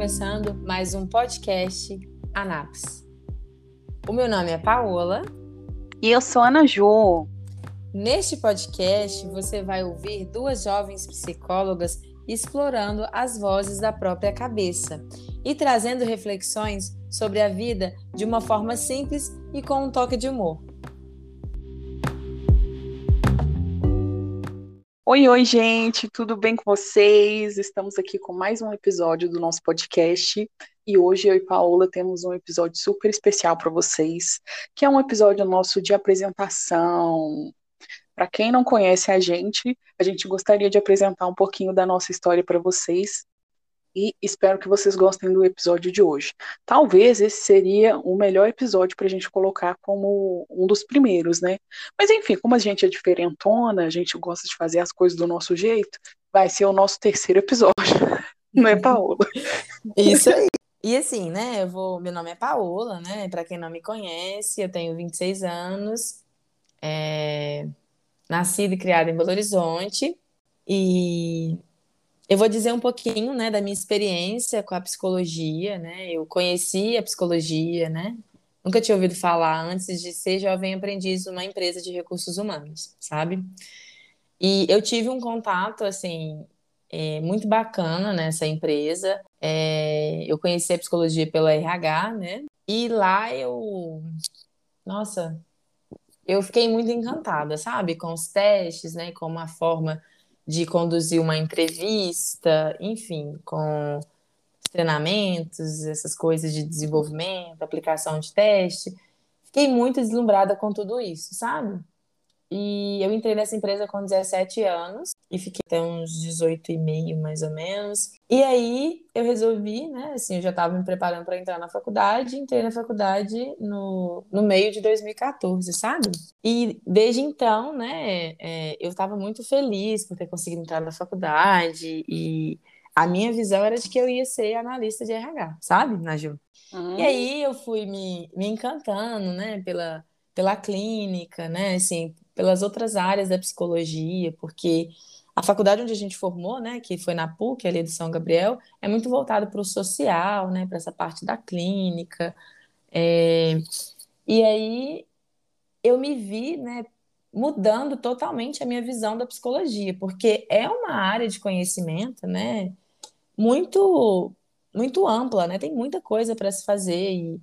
começando mais um podcast Anaps. O meu nome é Paola. E eu sou Ana Ju. Neste podcast, você vai ouvir duas jovens psicólogas explorando as vozes da própria cabeça e trazendo reflexões sobre a vida de uma forma simples e com um toque de humor. Oi, oi, gente, tudo bem com vocês? Estamos aqui com mais um episódio do nosso podcast e hoje eu e Paola temos um episódio super especial para vocês, que é um episódio nosso de apresentação. Para quem não conhece a gente, a gente gostaria de apresentar um pouquinho da nossa história para vocês e espero que vocês gostem do episódio de hoje. Talvez esse seria o melhor episódio para a gente colocar como um dos primeiros, né? Mas enfim, como a gente é diferentona, a gente gosta de fazer as coisas do nosso jeito, vai ser o nosso terceiro episódio, não é, Paola? Isso aí. E assim, né, eu vou, meu nome é Paola, né, para quem não me conhece, eu tenho 26 anos, é, nascida e criada em Belo Horizonte, e eu vou dizer um pouquinho, né, da minha experiência com a psicologia, né? Eu conheci a psicologia, né? Nunca tinha ouvido falar antes de ser jovem aprendiz numa empresa de recursos humanos, sabe? E eu tive um contato, assim, é, muito bacana nessa empresa. É, eu conheci a psicologia pela RH, né? E lá eu, nossa, eu fiquei muito encantada, sabe? Com os testes, né? Com uma forma de conduzir uma entrevista, enfim, com treinamentos, essas coisas de desenvolvimento, aplicação de teste. Fiquei muito deslumbrada com tudo isso, sabe? E eu entrei nessa empresa com 17 anos e fiquei até uns 18 e meio, mais ou menos. E aí eu resolvi, né? Assim, eu já estava me preparando para entrar na faculdade, entrei na faculdade no, no meio de 2014, sabe? E desde então, né, é, eu estava muito feliz por ter conseguido entrar na faculdade e a minha visão era de que eu ia ser analista de RH, sabe, Naju? Uhum. E aí eu fui me, me encantando, né, pela, pela clínica, né, assim, pelas outras áreas da psicologia, porque a faculdade onde a gente formou, né, que foi na PUC, ali de São Gabriel, é muito voltado para o social, né, para essa parte da clínica. É... E aí eu me vi, né, mudando totalmente a minha visão da psicologia, porque é uma área de conhecimento, né, muito muito ampla, né? Tem muita coisa para se fazer e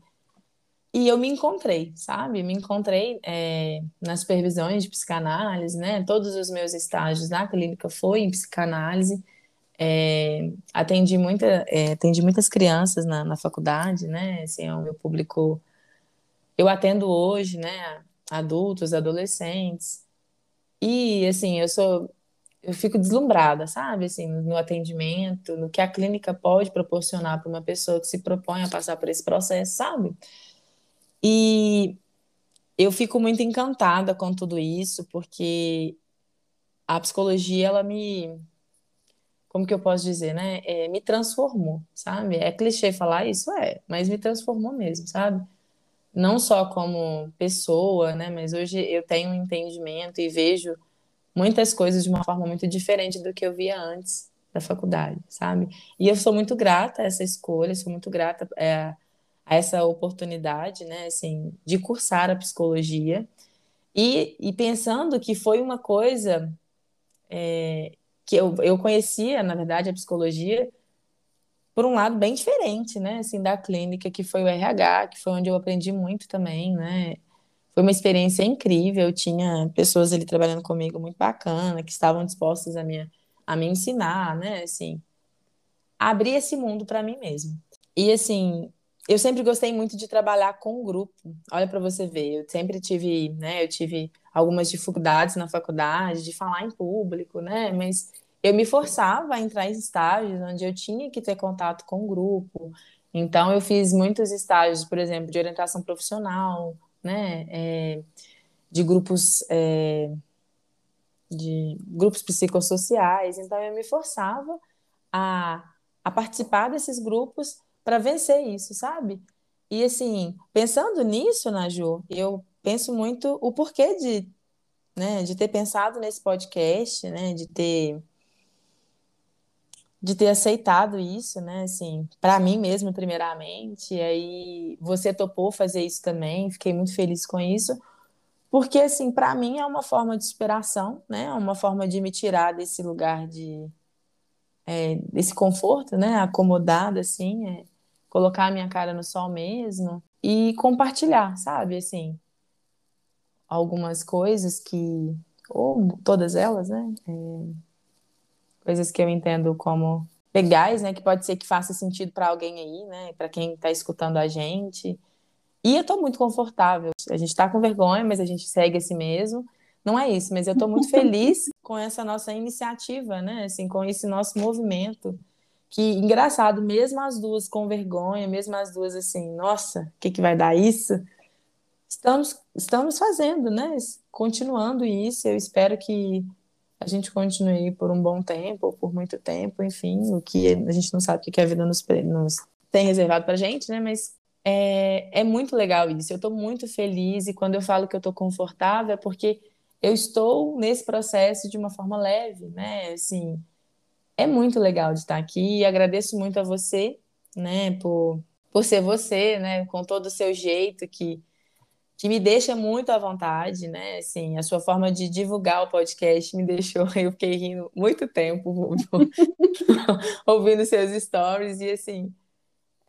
e eu me encontrei, sabe? Me encontrei é, nas supervisões de psicanálise, né? Todos os meus estágios na clínica foi em psicanálise. É, atendi, muita, é, atendi muitas crianças na, na faculdade, né? Assim, é o meu público. Eu atendo hoje, né? Adultos, adolescentes. E, assim, eu sou. Eu fico deslumbrada, sabe? Assim, no atendimento, no que a clínica pode proporcionar para uma pessoa que se propõe a passar por esse processo, sabe? E eu fico muito encantada com tudo isso, porque a psicologia, ela me. Como que eu posso dizer, né? É, me transformou, sabe? É clichê falar isso, é, mas me transformou mesmo, sabe? Não só como pessoa, né? Mas hoje eu tenho um entendimento e vejo muitas coisas de uma forma muito diferente do que eu via antes da faculdade, sabe? E eu sou muito grata a essa escolha, sou muito grata é, a essa oportunidade, né, assim, de cursar a psicologia e, e pensando que foi uma coisa é, que eu, eu conhecia, na verdade, a psicologia por um lado bem diferente, né, assim, da clínica, que foi o RH, que foi onde eu aprendi muito também, né, foi uma experiência incrível, eu tinha pessoas ali trabalhando comigo muito bacana, que estavam dispostas a me, a me ensinar, né, assim, abrir esse mundo para mim mesmo. E, assim, eu sempre gostei muito de trabalhar com grupo. Olha para você ver, eu sempre tive, né, eu tive algumas dificuldades na faculdade de falar em público, né, mas eu me forçava a entrar em estágios onde eu tinha que ter contato com o grupo. Então eu fiz muitos estágios, por exemplo, de orientação profissional, né, é, de grupos é, de grupos psicossociais. Então eu me forçava a, a participar desses grupos para vencer isso, sabe? E assim, pensando nisso, Naju, eu penso muito o porquê de, né, de ter pensado nesse podcast, né, de ter de ter aceitado isso, né? Assim, para mim mesmo, primeiramente. E aí você topou fazer isso também, fiquei muito feliz com isso. Porque, assim, para mim é uma forma de inspiração, né? É uma forma de me tirar desse lugar de. É, desse conforto, né? Acomodado, assim, é, colocar a minha cara no sol mesmo e compartilhar, sabe? Assim, algumas coisas que. Ou todas elas, né? É, coisas que eu entendo como legais, né? Que pode ser que faça sentido para alguém aí, né? Para quem está escutando a gente. E eu estou muito confortável. A gente está com vergonha, mas a gente segue assim mesmo. Não é isso, mas eu estou muito feliz com essa nossa iniciativa, né? Assim, com esse nosso movimento. Que engraçado, mesmo as duas com vergonha, mesmo as duas assim, nossa, o que, que vai dar isso? Estamos, estamos fazendo, né? Continuando isso. Eu espero que a gente continue por um bom tempo, ou por muito tempo, enfim, o que a gente não sabe o que a vida nos, nos tem reservado para gente, né? Mas é, é muito legal isso. Eu estou muito feliz e quando eu falo que eu estou confortável é porque eu estou nesse processo de uma forma leve, né? Assim, é muito legal de estar aqui e agradeço muito a você, né? Por, por ser você, né? Com todo o seu jeito que que me deixa muito à vontade, né? Assim, a sua forma de divulgar o podcast me deixou, eu fiquei rindo muito tempo ouvindo seus stories e assim,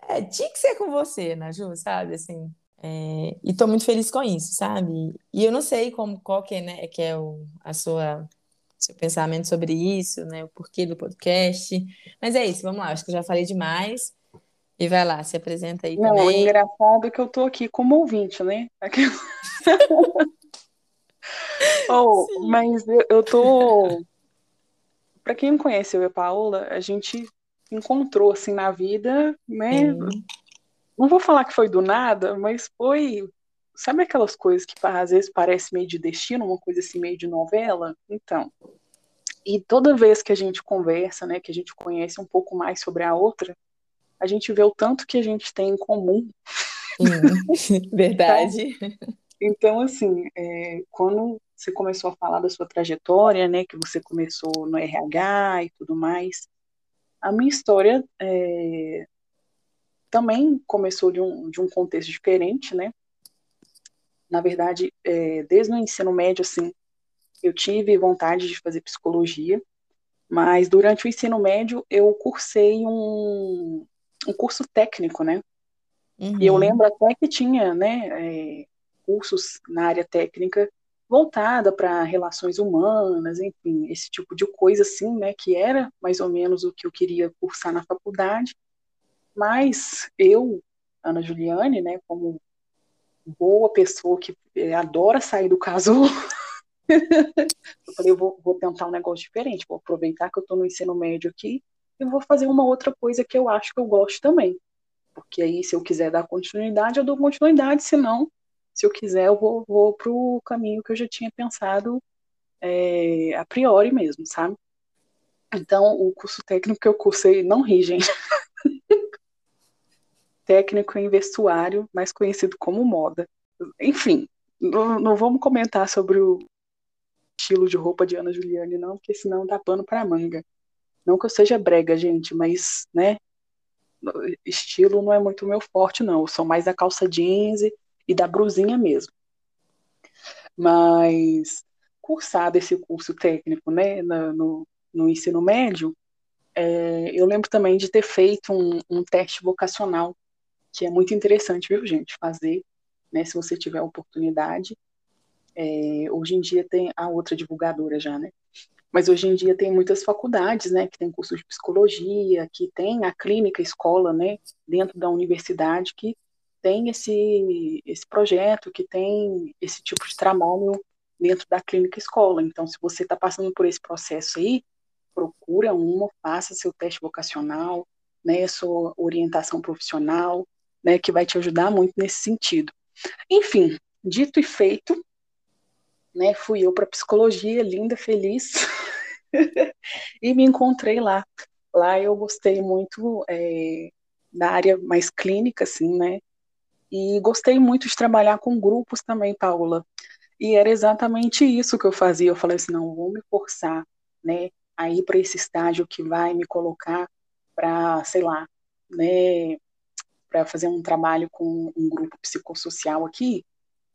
é, tinha que ser com você, né, Ju, sabe? Assim, é, e tô muito feliz com isso, sabe? E eu não sei como, qual que é, né, que é o, a sua seu pensamento sobre isso, né? O porquê do podcast. Mas é isso, vamos lá, acho que eu já falei demais. E vai lá, se apresenta aí Não, também. é engraçado que eu tô aqui como ouvinte, né? oh, mas eu, eu tô. Para quem não conhece eu e a Paola, a gente encontrou assim na vida, né? Sim. Não vou falar que foi do nada, mas foi. Sabe aquelas coisas que às vezes parece meio de destino, uma coisa assim meio de novela? Então. E toda vez que a gente conversa, né, que a gente conhece um pouco mais sobre a outra, a gente vê o tanto que a gente tem em comum. Sim, verdade. Então, assim, é, quando você começou a falar da sua trajetória, né, que você começou no RH e tudo mais, a minha história é, também começou de um, de um contexto diferente, né? Na verdade, é, desde o ensino médio, assim, eu tive vontade de fazer psicologia, mas durante o ensino médio eu cursei um, um curso técnico, né? Uhum. E eu uhum. lembro até que tinha, né, é, cursos na área técnica voltada para relações humanas, enfim, esse tipo de coisa assim, né, que era mais ou menos o que eu queria cursar na faculdade. Mas eu, Ana Juliane, né, como boa pessoa que é, adora sair do casulo, eu falei, eu vou, vou tentar um negócio diferente, vou aproveitar que eu estou no ensino médio aqui e vou fazer uma outra coisa que eu acho que eu gosto também. Porque aí, se eu quiser dar continuidade, eu dou continuidade, se não, se eu quiser, eu vou, vou para o caminho que eu já tinha pensado é, a priori mesmo, sabe? Então, o curso técnico que eu cursei, não ri, gente. técnico em vestuário, mais conhecido como moda. Enfim, não, não vamos comentar sobre o estilo de roupa de Ana Juliane, não, porque senão dá pano para manga. Não que eu seja brega, gente, mas, né, estilo não é muito meu forte, não. Eu sou mais da calça jeans e da brusinha mesmo. Mas, cursado esse curso técnico, né, no, no ensino médio, é, eu lembro também de ter feito um, um, teste vocacional, que é muito interessante, viu, gente, fazer, né, se você tiver a oportunidade. É, hoje em dia tem a outra divulgadora já, né? Mas hoje em dia tem muitas faculdades, né, que tem curso de psicologia, que tem a clínica escola, né, dentro da universidade, que tem esse, esse projeto, que tem esse tipo de trabalho dentro da clínica escola. Então, se você está passando por esse processo aí, procura uma, faça seu teste vocacional, né, sua orientação profissional, né, que vai te ajudar muito nesse sentido. Enfim, dito e feito, né, fui eu para psicologia, linda, feliz, e me encontrei lá. Lá eu gostei muito é, da área mais clínica, assim, né, e gostei muito de trabalhar com grupos também, Paula. E era exatamente isso que eu fazia. Eu falei assim, não, vou me forçar, né, a ir para esse estágio que vai me colocar para, sei lá, né, para fazer um trabalho com um grupo psicossocial aqui,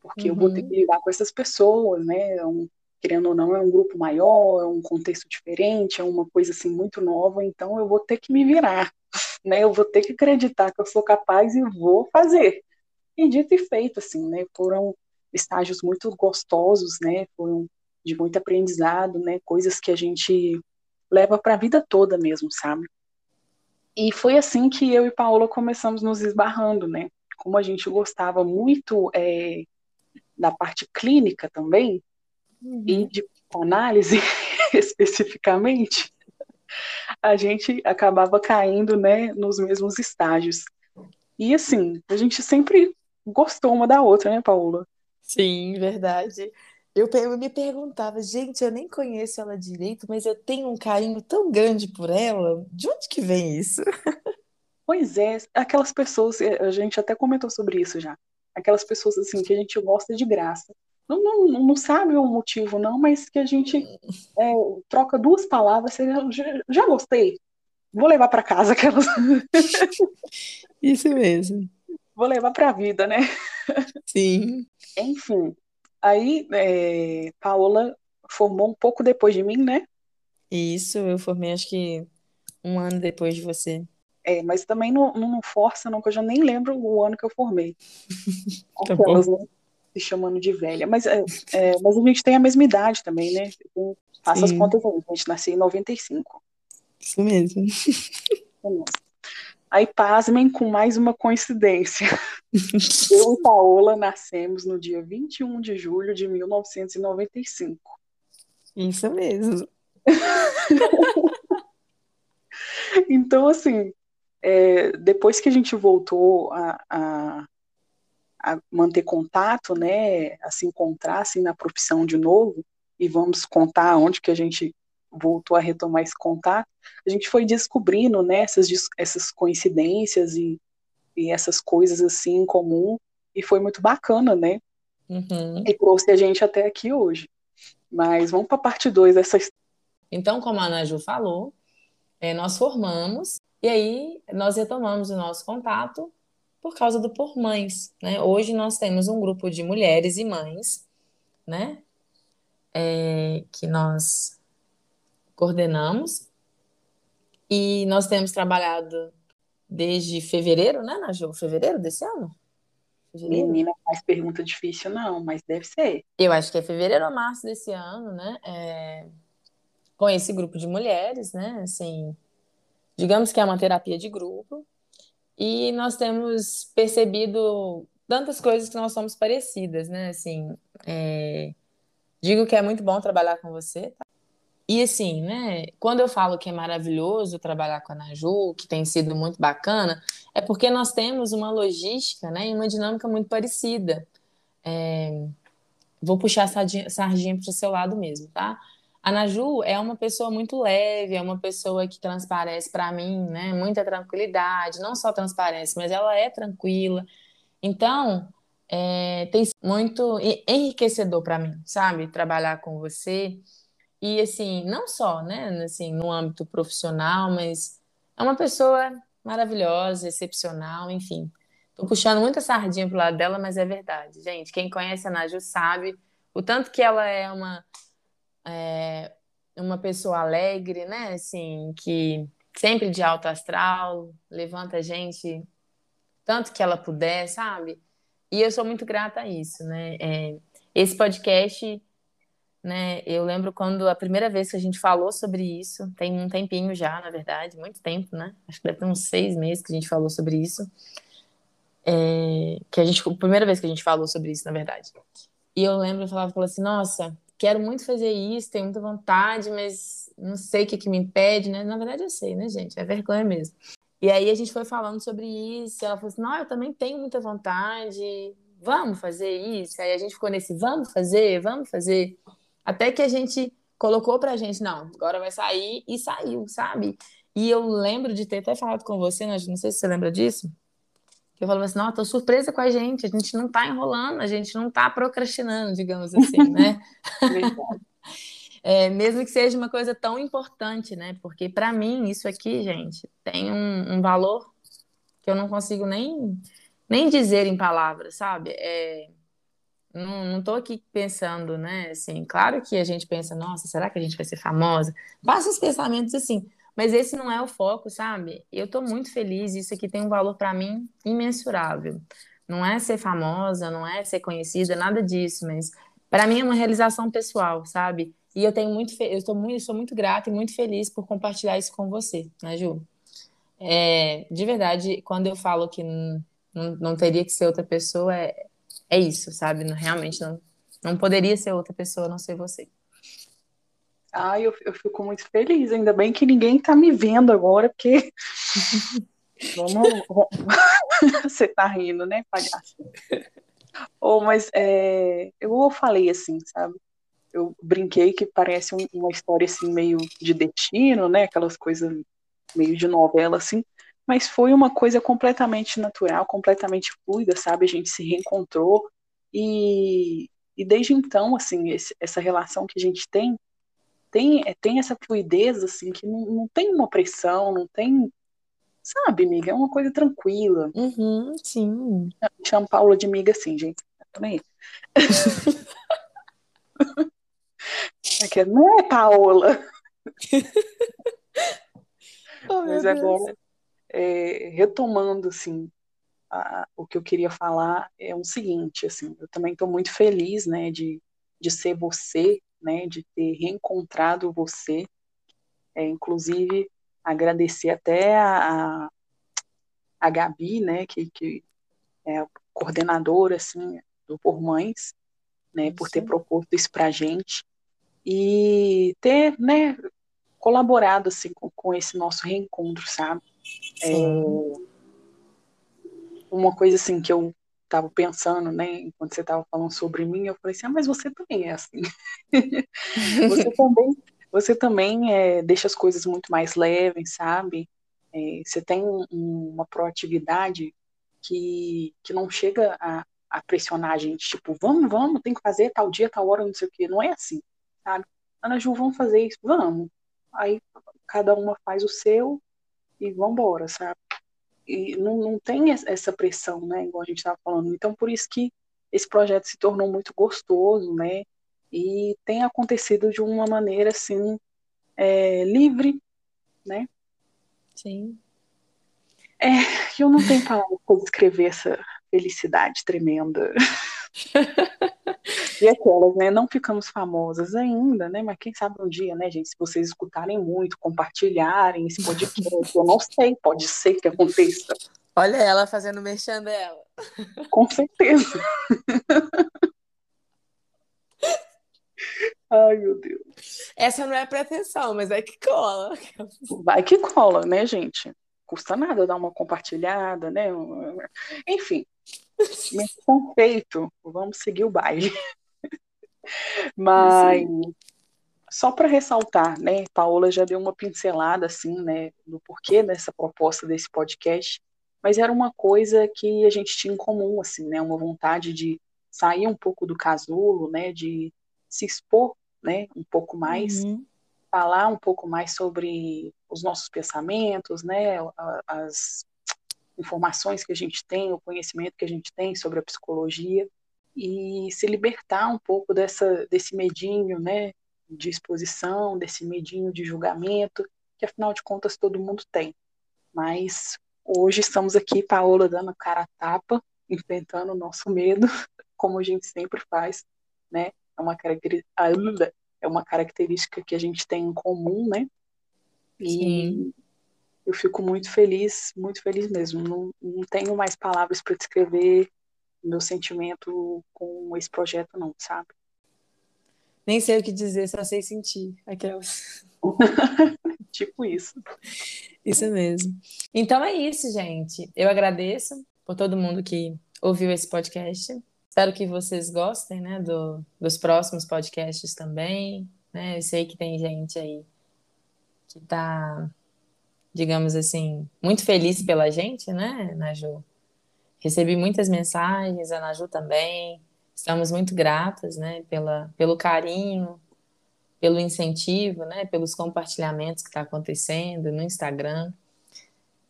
porque uhum. eu vou ter uhum. que lidar com essas pessoas, né? É um, querendo ou não, é um grupo maior, é um contexto diferente, é uma coisa assim muito nova, então eu vou ter que me virar, né? Eu vou ter que acreditar que eu sou capaz e vou fazer. E dito e feito, assim, né? Foram estágios muito gostosos, né? Foram de muito aprendizado, né? Coisas que a gente leva para a vida toda mesmo, sabe? E foi assim que eu e Paola começamos nos esbarrando, né? Como a gente gostava muito é, da parte clínica também, uhum. e de análise especificamente, a gente acabava caindo, né, nos mesmos estágios. E assim, a gente sempre gostou uma da outra, né, Paola? Sim, verdade. Eu, me perguntava, gente, eu nem conheço ela direito, mas eu tenho um carinho tão grande por ela. De onde que vem isso? Pois é, aquelas pessoas, eh, a gente até comentou sobre isso já. Aquelas pessoas assim que a gente gosta de graça. Não, não, não sabe o motivo, não, mas que a gente é, troca duas palavras, você já, já gostei. Vou levar para casa aquelas. Isso mesmo. Vou levar para a vida, né? Sim. Enfim, Aí, é, Paola formou um pouco depois de mim, né? Isso, eu formei acho que um ano depois de você. É, mas também não, não força, não, que eu já nem lembro o ano que eu formei. tá Aquelas, né? Se chamando de velha. Mas, é, é, mas a gente tem a mesma idade também, né? Então, faça as contas aí. A gente nasceu em 95. Isso mesmo. É mesmo. Aí, pasmem com mais uma coincidência. Eu e Paola nascemos no dia 21 de julho de 1995. Isso mesmo. então, assim, é, depois que a gente voltou a, a, a, manter contato, né, a se encontrar assim, na profissão de novo, e vamos contar onde que a gente voltou a retomar esse contato, a gente foi descobrindo né, essas, essas coincidências e, e essas coisas assim em comum, e foi muito bacana, né? Uhum. E trouxe a gente até aqui hoje. Mas vamos para a parte 2 dessa Então, como a Ana Ju falou, é, nós formamos e aí nós retomamos o nosso contato por causa do Por Mães. Né? Hoje nós temos um grupo de mulheres e mães, né? É, que nós coordenamos. E nós temos trabalhado desde fevereiro, né, Naju? Fevereiro desse ano? Fevereiro? Menina, faz pergunta difícil, não, mas deve ser. Eu acho que é fevereiro ou março desse ano, né? É... Com esse grupo de mulheres, né? Assim, digamos que é uma terapia de grupo. E nós temos percebido tantas coisas que nós somos parecidas, né? Assim, é... digo que é muito bom trabalhar com você, tá? E assim, né, quando eu falo que é maravilhoso trabalhar com a Naju, que tem sido muito bacana, é porque nós temos uma logística, né, e uma dinâmica muito parecida. É... Vou puxar a sardinha para o seu lado mesmo, tá? A Naju é uma pessoa muito leve, é uma pessoa que transparece para mim, né, muita tranquilidade, não só transparece, mas ela é tranquila. Então, é, tem muito enriquecedor para mim, sabe? Trabalhar com você. E assim, não só, né, assim, no âmbito profissional, mas é uma pessoa maravilhosa, excepcional, enfim. Tô puxando muita sardinha pro lado dela, mas é verdade. Gente, quem conhece a Naju sabe o tanto que ela é uma é, uma pessoa alegre, né? Assim, que sempre de alto astral, levanta a gente tanto que ela puder, sabe? E eu sou muito grata a isso, né? É, esse podcast né? Eu lembro quando a primeira vez que a gente falou sobre isso, tem um tempinho já, na verdade, muito tempo, né? Acho que deve ter uns seis meses que a gente falou sobre isso. É, que a gente, a primeira vez que a gente falou sobre isso, na verdade. E eu lembro, eu falava, falava assim, nossa, quero muito fazer isso, tenho muita vontade, mas não sei o que, que me impede, né? Na verdade eu sei, né, gente? É vergonha mesmo. E aí a gente foi falando sobre isso, ela falou assim, não, eu também tenho muita vontade, vamos fazer isso. Aí a gente ficou nesse, vamos fazer, vamos fazer. Até que a gente colocou pra gente, não, agora vai sair e saiu, sabe? E eu lembro de ter até falado com você, não sei se você lembra disso, que eu falava assim, não, tô surpresa com a gente, a gente não tá enrolando, a gente não tá procrastinando, digamos assim, né? É, mesmo que seja uma coisa tão importante, né? Porque para mim isso aqui, gente, tem um, um, valor que eu não consigo nem, nem dizer em palavras, sabe? É, não, não tô aqui pensando, né? Assim, claro que a gente pensa, nossa, será que a gente vai ser famosa? Passa os pensamentos assim, mas esse não é o foco, sabe? Eu tô muito feliz, isso aqui tem um valor para mim imensurável. Não é ser famosa, não é ser conhecida, nada disso, mas para mim é uma realização pessoal, sabe? E eu tenho muito, eu estou muito, sou muito grata e muito feliz por compartilhar isso com você, né, Ju? É, de verdade, quando eu falo que não, não, teria que ser outra pessoa, é, é isso, sabe? Não, realmente não, não poderia ser outra pessoa a não ser você. Ah, eu, eu fico muito feliz. Ainda bem que ninguém tá me vendo agora, porque. vamos, Você tá rindo, né, palhaço? Oh, mas é... eu falei assim, sabe? Eu brinquei que parece uma história assim meio de destino, né? Aquelas coisas meio de novela assim, mas foi uma coisa completamente natural, completamente fluida, sabe? A gente se reencontrou e, e desde então, assim, esse, essa relação que a gente tem tem, tem essa fluidez, assim, que não, não tem uma pressão, não tem, sabe, amiga? É uma coisa tranquila. Uhum, sim. Chamo Paula de amiga assim, gente. Também. é que não é Paola. oh, Mas agora, é, retomando, assim, a, o que eu queria falar é o seguinte, assim, eu também estou muito feliz, né, de, de ser você, né, de ter reencontrado você, é, inclusive agradecer até a, a Gabi, né, que, que é a coordenadora, assim, do Por Mães, né, por ter proposto isso para a gente. E ter, né, colaborado, assim, com, com esse nosso reencontro, sabe? É, uma coisa, assim, que eu estava pensando, né, enquanto você estava falando sobre mim, eu falei assim, ah, mas você também é assim. você também, você também é, deixa as coisas muito mais leves, sabe? É, você tem um, uma proatividade que, que não chega a, a pressionar a gente, tipo, vamos, vamos, tem que fazer tal dia, tal hora, não sei o quê. Não é assim, sabe? Ana Ju, vamos fazer isso? Vamos. Aí cada uma faz o seu e vambora, sabe? E não, não tem essa pressão, né? Igual a gente estava falando. Então, por isso que esse projeto se tornou muito gostoso, né? E tem acontecido de uma maneira, assim, é, livre, né? Sim. É, eu não tenho palavras para descrever essa felicidade tremenda. e aquelas, né? Não ficamos famosas ainda, né? Mas quem sabe um dia, né, gente? Se vocês escutarem muito, compartilharem esse podcast, eu não sei, pode ser que aconteça. Olha ela fazendo merchan dela. Com certeza. Ai, meu Deus. Essa não é pretensão, mas é que cola. Vai que cola, né, gente? Custa nada dar uma compartilhada, né? Enfim, missão feito. Vamos seguir o baile. Mas só para ressaltar, né? Paola já deu uma pincelada assim, né, do porquê dessa proposta desse podcast, mas era uma coisa que a gente tinha em comum, assim, né? Uma vontade de sair um pouco do casulo, né? De se expor, né? Um pouco mais, uhum. Falar um pouco mais sobre os nossos pensamentos, né? As informações que a gente tem, o conhecimento que a gente tem sobre a psicologia e se libertar um pouco dessa desse medinho, né? De exposição, desse medinho de julgamento, que afinal de contas todo mundo tem. Mas hoje estamos aqui, Paola dando cara a tapa, enfrentando o nosso medo, como a gente sempre faz, né? é uma, é uma característica que a gente tem em comum, né? E Sim. eu fico muito feliz, muito feliz mesmo. Não, não tenho mais palavras para descrever meu sentimento com esse projeto, não, sabe? Nem sei o que dizer, só sei sentir aquelas. tipo isso. Isso mesmo. Então é isso, gente. Eu agradeço por todo mundo que ouviu esse podcast. Espero que vocês gostem, né, do, dos próximos podcasts também, né? Eu sei que tem gente aí que está, digamos assim, muito feliz pela gente, né, Naju? Recebi muitas mensagens, a Naju também. Estamos muito gratas, né, pela, pelo carinho, pelo incentivo, né? Pelos compartilhamentos que está acontecendo no Instagram.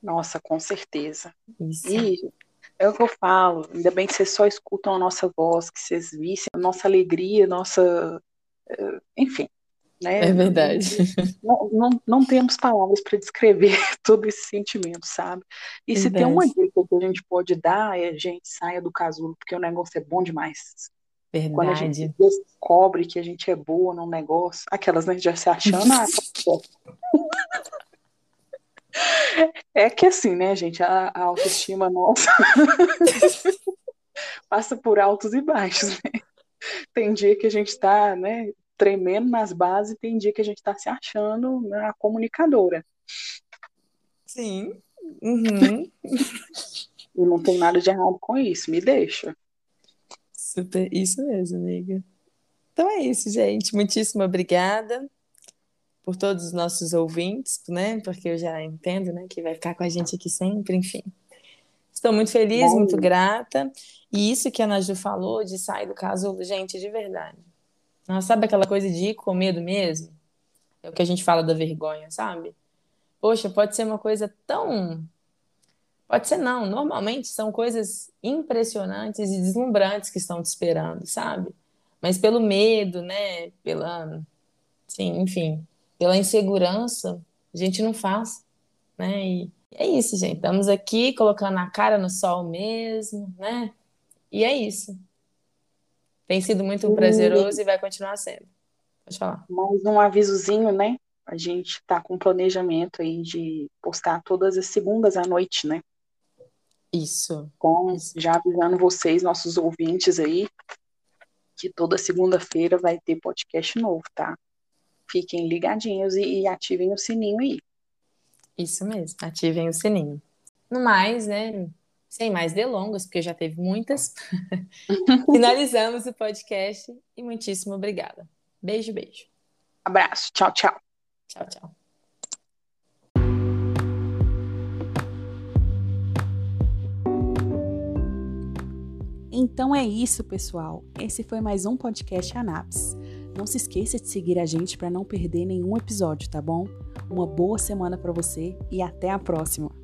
Nossa, com certeza. Isso. E é o que eu falo, ainda bem que vocês só escutam a nossa voz, que vocês vissem a nossa alegria, nossa. Eh, enfim. Né? É verdade. Não, não, não temos palavras para descrever todo esse sentimento, sabe? E se tem uma dica que a gente pode dar, é gente, saia do casulo, porque o negócio é bom demais. Verdade. Quando a gente descobre que a gente é boa num negócio, aquelas, né, já se achando, ah, É que assim, né, gente, a, a autoestima nossa passa por altos e baixos, né? Tem dia que a gente tá, né, tremendo nas bases, tem dia que a gente tá se achando né, a comunicadora. Sim. Uhum. e não tem nada de errado com isso, me deixa. Super, isso mesmo, amiga. Então é isso, gente. Muitíssimo obrigada por todos os nossos ouvintes, né? Porque eu já entendo, né, que vai ficar com a gente aqui sempre, enfim. Estou muito feliz, Bom. muito grata. E isso que a Naju falou de sair do casulo, gente, de verdade. Nossa, sabe aquela coisa de ir com medo mesmo? É o que a gente fala da vergonha, sabe? Poxa, pode ser uma coisa tão. Pode ser não, normalmente são coisas impressionantes e deslumbrantes que estão te esperando, sabe? Mas pelo medo, né? Pela. Sim, enfim, pela insegurança, a gente não faz, né? E é isso, gente. Estamos aqui colocando a cara no sol mesmo, né? E é isso. Tem sido muito prazeroso e vai continuar sendo. Pode falar. Mais um avisozinho, né? A gente está com planejamento aí de postar todas as segundas à noite, né? Isso. Então, já avisando vocês, nossos ouvintes aí, que toda segunda-feira vai ter podcast novo, tá? Fiquem ligadinhos e, e ativem o sininho aí. Isso mesmo, ativem o sininho. No mais, né? Sem mais delongas, porque já teve muitas. Finalizamos o podcast e muitíssimo obrigada. Beijo, beijo. Abraço. Tchau, tchau. Tchau, tchau. Então é isso, pessoal. Esse foi mais um podcast Anaps. Não se esqueça de seguir a gente para não perder nenhum episódio, tá bom? Uma boa semana para você e até a próxima.